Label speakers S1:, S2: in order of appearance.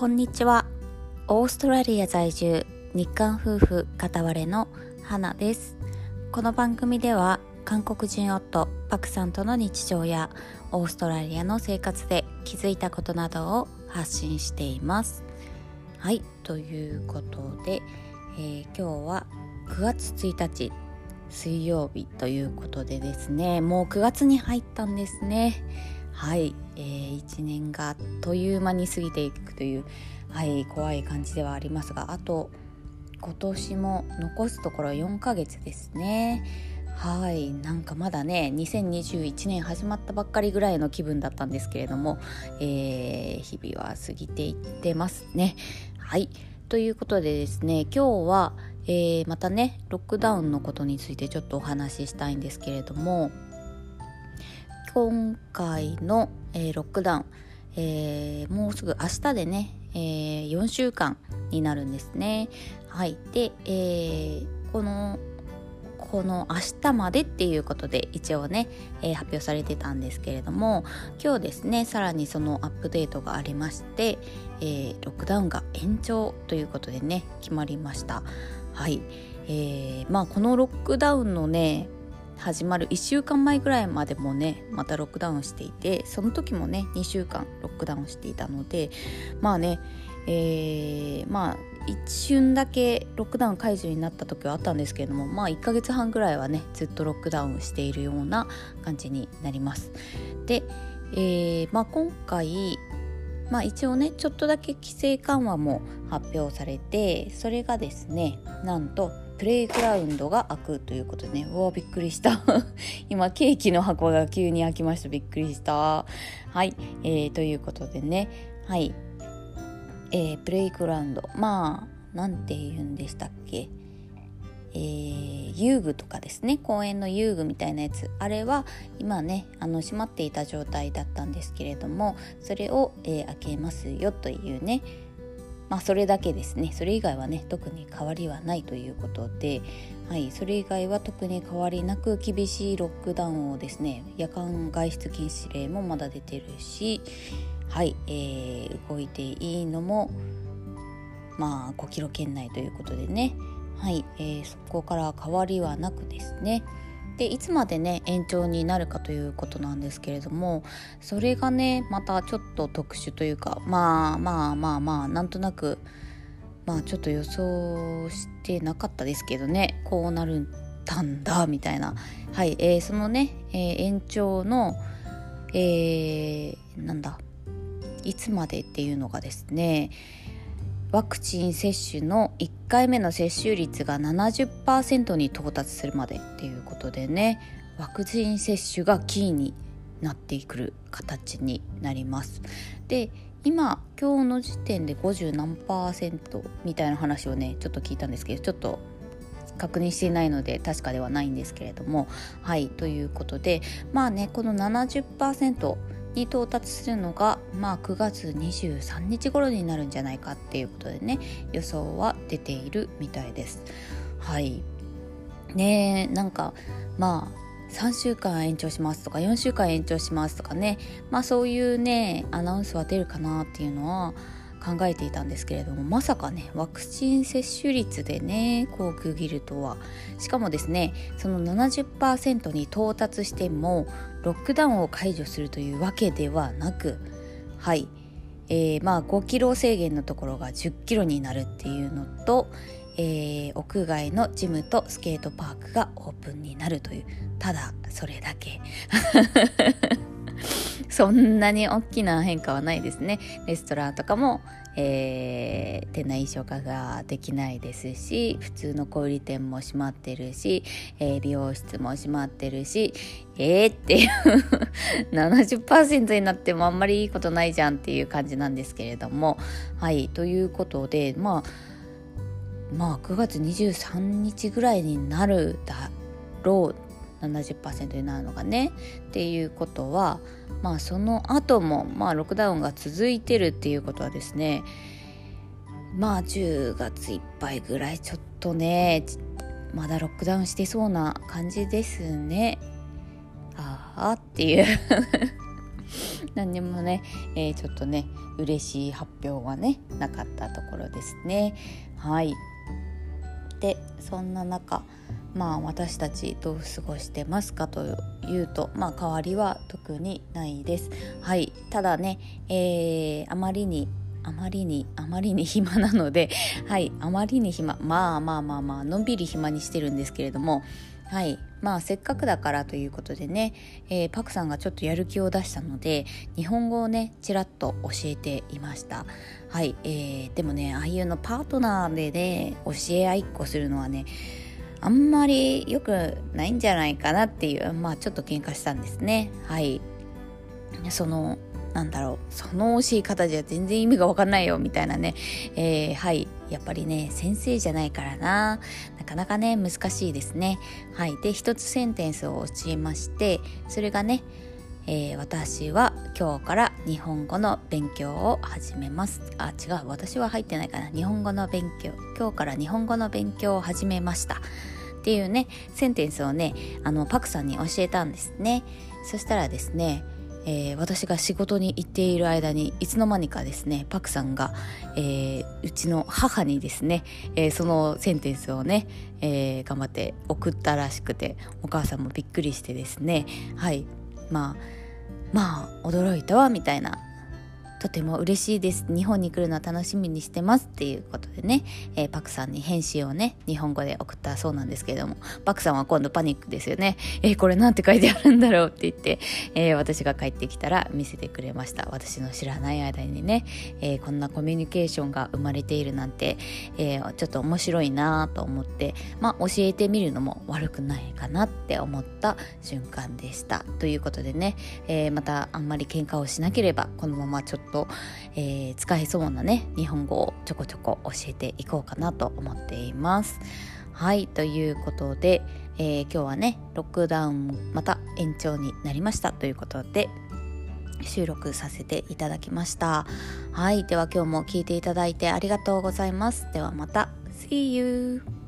S1: こんにちは。オーストラリア在住日韓夫婦片割れの花です。この番組では韓国人夫パクさんとの日常やオーストラリアの生活で気づいたことなどを発信しています。はいということで、えー、今日は9月1日水曜日ということでですねもう9月に入ったんですね。はい、えー、1年があっという間に過ぎていくという、はい、怖い感じではありますがあと今年も残すところ4ヶ月ですね。はいなんかまだね2021年始まったばっかりぐらいの気分だったんですけれども、えー、日々は過ぎていってますね。はいということでですね今日は、えー、またねロックダウンのことについてちょっとお話ししたいんですけれども今回の、えー、ロックダウン、えー、もうすぐ明日でね、えー、4週間になるんですね。はい、で、えー、このこの明日までっていうことで一応ね、えー、発表されてたんですけれども今日ですねさらにそのアップデートがありまして、えー、ロックダウンが延長ということでね決まりました。はい、えー、まあこのロックダウンのね始まる1週間前ぐらいまでもねまたロックダウンしていてその時もね2週間ロックダウンしていたのでまあねえー、まあ一瞬だけロックダウン解除になった時はあったんですけれどもまあ1ヶ月半ぐらいはねずっとロックダウンしているような感じになります。で、えーまあ、今回まあ一応ねちょっとだけ規制緩和も発表されてそれがですねなんとプレイグラウンドが開くということでねうわびっくりした。今ケーキの箱が急に開きました。びっくりした。はい、えー、ということでね。はい、えー、プレイグラウンド。まあなんて言うんでしたっけ？えー、遊具とかですね公園の遊具みたいなやつあれは今ねあの閉まっていた状態だったんですけれどもそれを、えー、開けますよというねまあそれだけですね。それ以外はね特に変わりはないということで、はい、それ以外は特に変わりなく厳しいロックダウンをですね夜間外出禁止令もまだ出てるしはい、えー、動いていいのもまあ5キロ圏内ということでねはい、えー、そこから変わりはなくですね。でいつまでね延長になるかということなんですけれどもそれがねまたちょっと特殊というかまあまあまあまあなんとなくまあちょっと予想してなかったですけどねこうなるたんだみたいな。はい、えー、そのね、えー、延長のえー、なんだいつまでっていうのがですねワクチン接種の1回目の接種率が70%に到達するまでっていうことでねワクチン接種がキーになってくる形になります。で今今日の時点で50何パーセントみたいな話をねちょっと聞いたんですけどちょっと確認していないので確かではないんですけれどもはいということでまあねこの70%に到達するのが、まあ、9月23日頃になるんじゃないかっていうことでね予想は出ているみたいです。はいねなんかまあ3週間延長しますとか4週間延長しますとかねまあそういうねアナウンスは出るかなっていうのは考えていたんですけれどもまさかねワクチン接種率でねこう区切るとは。しかもですねその70%に到達してもロックダウンを解除するというわけではなくはい、えー、まあ5キロ制限のところが10キロになるっていうのと、えー、屋外のジムとスケートパークがオープンになるというただそれだけ。そんなに大きな変化はないですね。レストランとかも、えー、店内飲食ができないですし普通の小売店も閉まってるし、えー、美容室も閉まってるしえーっていう 70%になってもあんまりいいことないじゃんっていう感じなんですけれども。はいということでまあまあ9月23日ぐらいになるだろう70%になるのがねっていうことはまあその後もまあロックダウンが続いてるっていうことはですねまあ10月いっぱいぐらいちょっとねまだロックダウンしてそうな感じですね。ああっていう。何にもね、えー、ちょっとね嬉しい発表はねなかったところですね。はい。でそんな中まあ私たちどう過ごしてますかというとまあ変わりは特にないです。はい。ただね、えー、あまりにあまりにあまりに 暇なのではい。あまりに暇まあまあまあまあのんびり暇にしてるんですけれどもはい。まあせっかくだからということでね、えー、パクさんがちょっとやる気を出したので日本語をねちらっと教えていました。はい、えー、でもねああいうのパートナーでね教え合いっこするのはねあんまり良くないんじゃないかなっていうまあちょっと喧嘩したんですね。はい。そのなんだろう。その教え方じゃ全然意味が分かんないよみたいなね、えー、はい。やっぱりね先生じゃないからな。なかなかね難しいですね。はい。で一つセンテンスを教えましてそれがねえー、私は今日から日本語の勉強を始めます。あ違う。私は入ってないかな。日本語の勉強。今日から日本語の勉強を始めました。っていうねセンテンスをねあのパクさんに教えたんですね。そしたらですねえー、私が仕事に行っている間にいつの間にかですねパクさんが、えー、うちの母にですね、えー、そのセンテンスをね、え頑張って送ったらしくてお母さんもびっくりしてですね。はい。まあまあ驚いたわみたいな。とても嬉しいです。日本に来るのは楽しみにしてますっていうことでね、えー、パクさんに返信をね日本語で送ったそうなんですけれども。パクさんは今度パニックですよね。えー、これなんて書いてあるんだろうって言って、えー、私が帰ってきたら見せてくれました。私の知らない間にね、えこんなコミュニケーションが生まれているなんて、えちょっと面白いなと思ってまあ教えてみるのも悪くないかなって思った瞬間でした。ということでね、えまたあんまり喧嘩をしなければこのままちょっとと、えー、使えそうなね日本語をちょこちょこ教えていこうかなと思っています。はいということで、えー、今日はねロックダウンまた延長になりましたということで収録させていただきましたはいでは今日も聞いていただいてありがとうございますではまた See you!